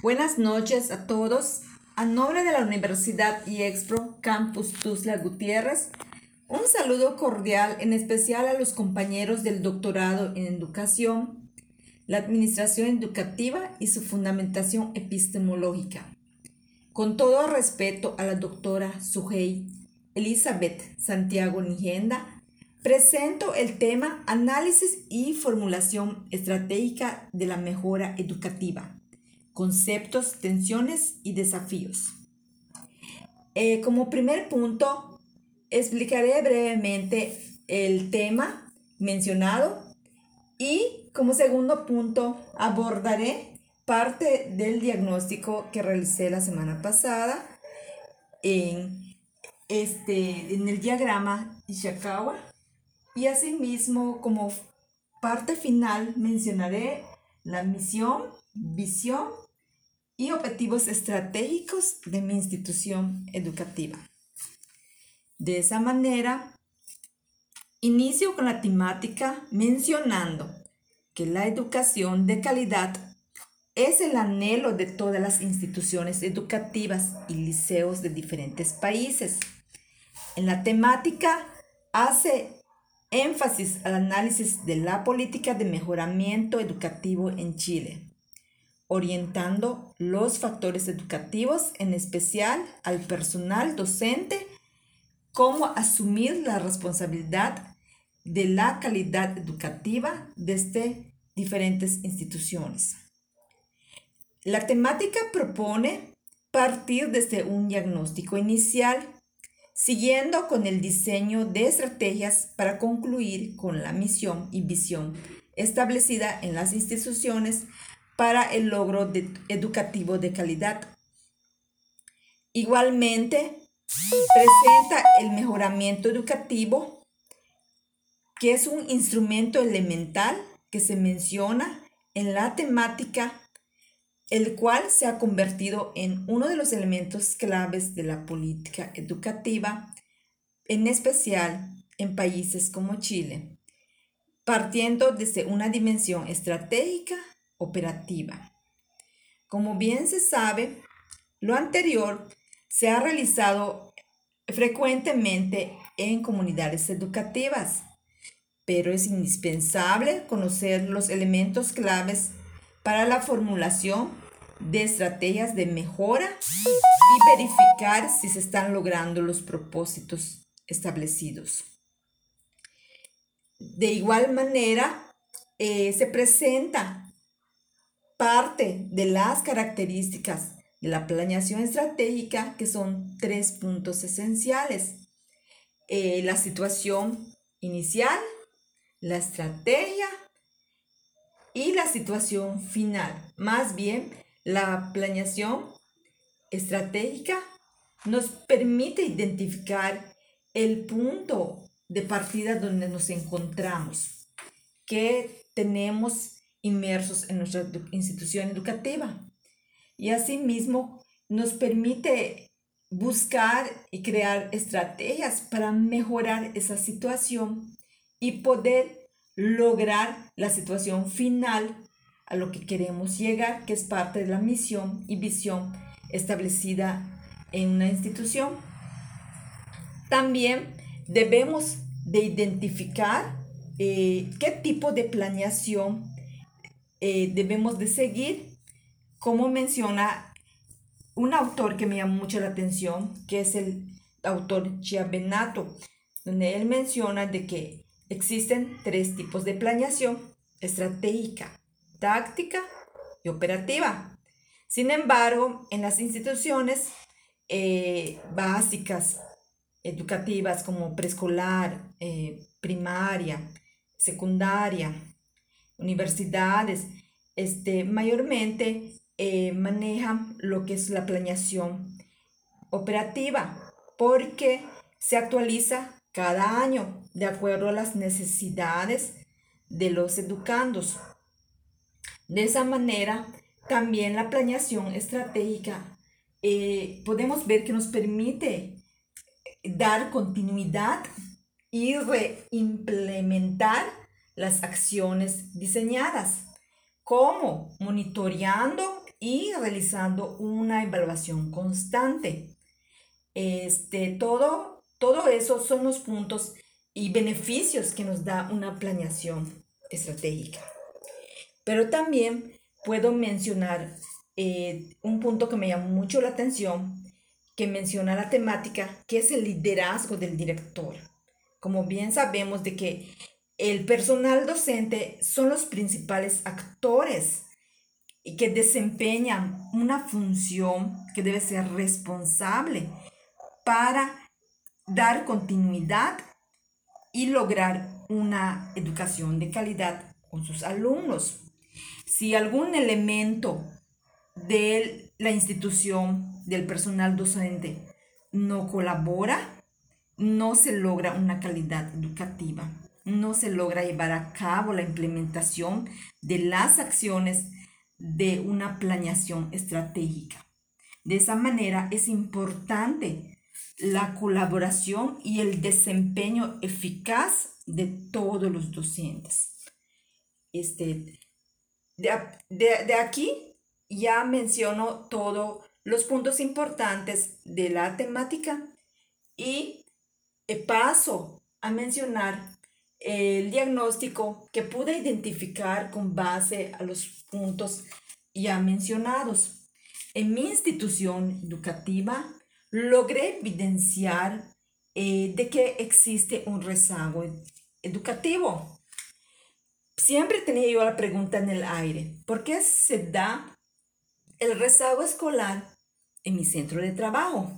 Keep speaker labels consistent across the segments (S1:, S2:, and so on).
S1: Buenas noches a todos. A nombre de la Universidad IEXPRO Campus Tuzla Gutiérrez, un saludo cordial en especial a los compañeros del doctorado en educación, la administración educativa y su fundamentación epistemológica. Con todo respeto a la doctora Sujei Elizabeth Santiago Nigenda, presento el tema Análisis y formulación estratégica de la mejora educativa conceptos, tensiones y desafíos. Eh, como primer punto, explicaré brevemente el tema mencionado y como segundo punto abordaré parte del diagnóstico que realicé la semana pasada en, este, en el diagrama Ishikawa y asimismo como parte final mencionaré la misión, visión y objetivos estratégicos de mi institución educativa. De esa manera, inicio con la temática mencionando que la educación de calidad es el anhelo de todas las instituciones educativas y liceos de diferentes países. En la temática hace énfasis al análisis de la política de mejoramiento educativo en Chile orientando los factores educativos, en especial al personal docente, cómo asumir la responsabilidad de la calidad educativa desde diferentes instituciones. La temática propone partir desde un diagnóstico inicial, siguiendo con el diseño de estrategias para concluir con la misión y visión establecida en las instituciones para el logro educativo de calidad. Igualmente, presenta el mejoramiento educativo, que es un instrumento elemental que se menciona en la temática, el cual se ha convertido en uno de los elementos claves de la política educativa, en especial en países como Chile, partiendo desde una dimensión estratégica operativa. Como bien se sabe, lo anterior se ha realizado frecuentemente en comunidades educativas, pero es indispensable conocer los elementos claves para la formulación de estrategias de mejora y verificar si se están logrando los propósitos establecidos. De igual manera, eh, se presenta parte de las características de la planeación estratégica, que son tres puntos esenciales. Eh, la situación inicial, la estrategia y la situación final. Más bien, la planeación estratégica nos permite identificar el punto de partida donde nos encontramos, que tenemos inmersos en nuestra institución educativa. Y asimismo nos permite buscar y crear estrategias para mejorar esa situación y poder lograr la situación final a lo que queremos llegar, que es parte de la misión y visión establecida en una institución. También debemos de identificar eh, qué tipo de planeación eh, debemos de seguir, como menciona un autor que me llama mucho la atención, que es el autor Chiavenato, donde él menciona de que existen tres tipos de planeación, estratégica, táctica y operativa. Sin embargo, en las instituciones eh, básicas, educativas como preescolar, eh, primaria, secundaria, universidades, este, mayormente eh, manejan lo que es la planeación operativa, porque se actualiza cada año de acuerdo a las necesidades de los educandos. De esa manera, también la planeación estratégica eh, podemos ver que nos permite dar continuidad y reimplementar las acciones diseñadas. como monitoreando y realizando una evaluación constante. Este, todo, todo eso son los puntos y beneficios que nos da una planeación estratégica. Pero también puedo mencionar eh, un punto que me llamó mucho la atención, que menciona la temática, que es el liderazgo del director. Como bien sabemos de que el personal docente son los principales actores y que desempeñan una función que debe ser responsable para dar continuidad y lograr una educación de calidad con sus alumnos. Si algún elemento de la institución, del personal docente, no colabora, no se logra una calidad educativa, no se logra llevar a cabo la implementación de las acciones de una planeación estratégica. De esa manera es importante la colaboración y el desempeño eficaz de todos los docentes. Este, de, aquí ya menciono todos los puntos importantes de la temática y paso a mencionar el diagnóstico que pude identificar con base a los puntos ya mencionados. En mi institución educativa logré evidenciar eh, de que existe un rezago educativo. Siempre tenía yo la pregunta en el aire, ¿por qué se da el rezago escolar en mi centro de trabajo?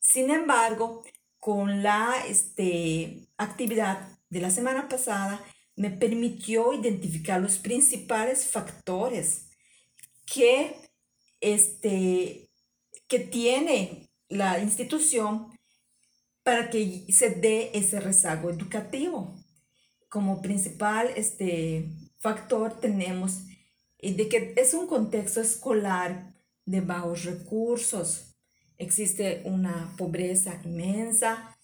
S1: Sin embargo, con la este, actividad de la semana pasada, me permitió identificar los principales factores que este, que tiene la institución para que se dé ese rezago educativo. Como principal este, factor tenemos de que es un contexto escolar de bajos recursos. Existe una pobreza inmensa,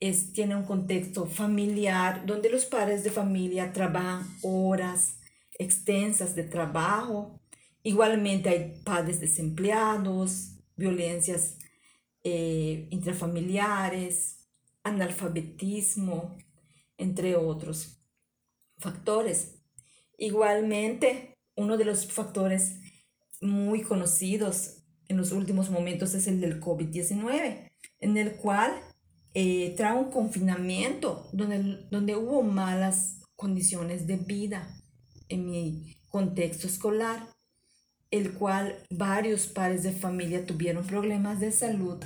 S1: es, tiene un contexto familiar donde los padres de familia trabajan horas extensas de trabajo. Igualmente hay padres desempleados, violencias eh, intrafamiliares, analfabetismo, entre otros factores. Igualmente, uno de los factores muy conocidos en los últimos momentos es el del COVID-19, en el cual eh, trae un confinamiento donde, donde hubo malas condiciones de vida en mi contexto escolar el cual varios padres de familia tuvieron problemas de salud,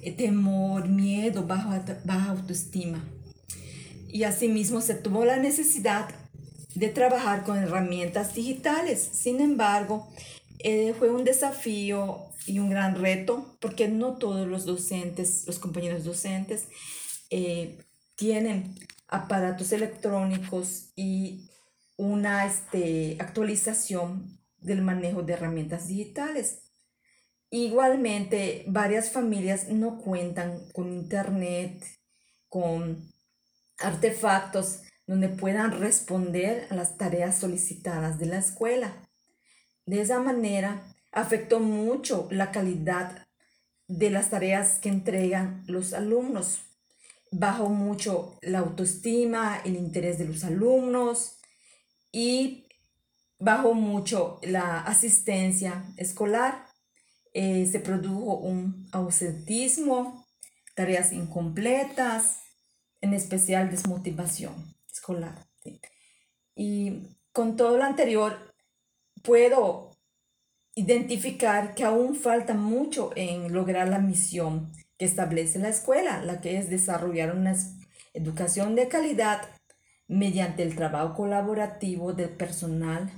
S1: eh, temor, miedo, baja, baja autoestima. Y asimismo se tuvo la necesidad de trabajar con herramientas digitales. Sin embargo, eh, fue un desafío y un gran reto porque no todos los docentes, los compañeros docentes, eh, tienen aparatos electrónicos y una este, actualización del manejo de herramientas digitales. Igualmente, varias familias no cuentan con internet, con artefactos donde puedan responder a las tareas solicitadas de la escuela. De esa manera, afectó mucho la calidad de las tareas que entregan los alumnos. Bajó mucho la autoestima, el interés de los alumnos y bajó mucho la asistencia escolar, eh, se produjo un ausentismo, tareas incompletas, en especial desmotivación escolar. Y con todo lo anterior, puedo identificar que aún falta mucho en lograr la misión que establece la escuela, la que es desarrollar una educación de calidad mediante el trabajo colaborativo del personal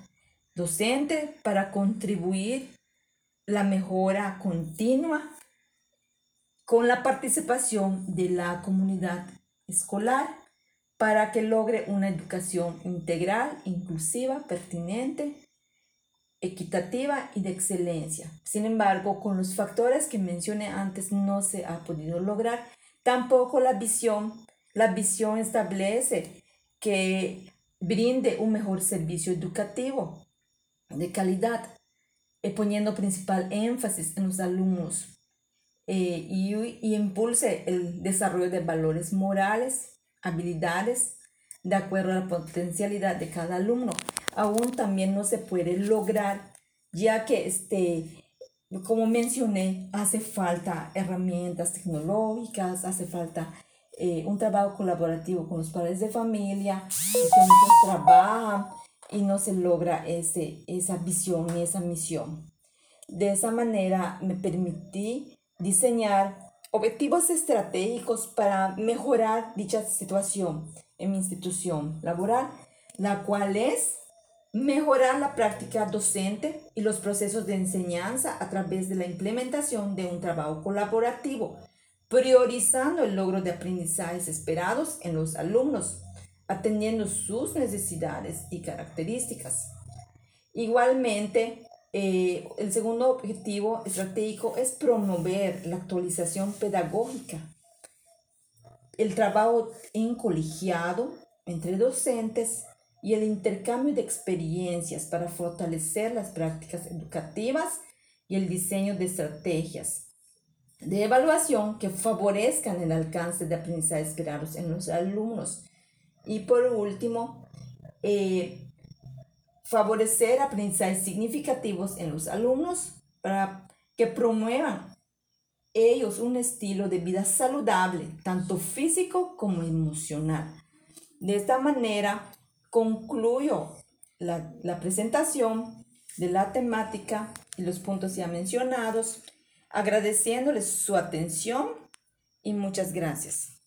S1: docente para contribuir la mejora continua con la participación de la comunidad escolar para que logre una educación integral, inclusiva, pertinente, equitativa y de excelencia. Sin embargo, con los factores que mencioné antes no se ha podido lograr. Tampoco la visión. La visión establece que brinde un mejor servicio educativo de calidad, eh, poniendo principal énfasis en los alumnos eh, y, y impulse el desarrollo de valores morales, habilidades, de acuerdo a la potencialidad de cada alumno. Aún también no se puede lograr, ya que este, como mencioné, hace falta herramientas tecnológicas, hace falta eh, un trabajo colaborativo con los padres de familia, que muchos trabajan y no se logra ese, esa visión y esa misión. De esa manera me permití diseñar objetivos estratégicos para mejorar dicha situación en mi institución laboral, la cual es mejorar la práctica docente y los procesos de enseñanza a través de la implementación de un trabajo colaborativo, priorizando el logro de aprendizajes esperados en los alumnos, atendiendo sus necesidades y características. Igualmente, eh, el segundo objetivo estratégico es promover la actualización pedagógica, el trabajo en colegiado entre docentes, y el intercambio de experiencias para fortalecer las prácticas educativas y el diseño de estrategias de evaluación que favorezcan el alcance de aprendizaje esperados en los alumnos. Y por último, eh, favorecer aprendizajes significativos en los alumnos para que promuevan ellos un estilo de vida saludable, tanto físico como emocional. De esta manera, concluyo la, la presentación de la temática y los puntos ya mencionados, agradeciéndoles su atención y muchas gracias.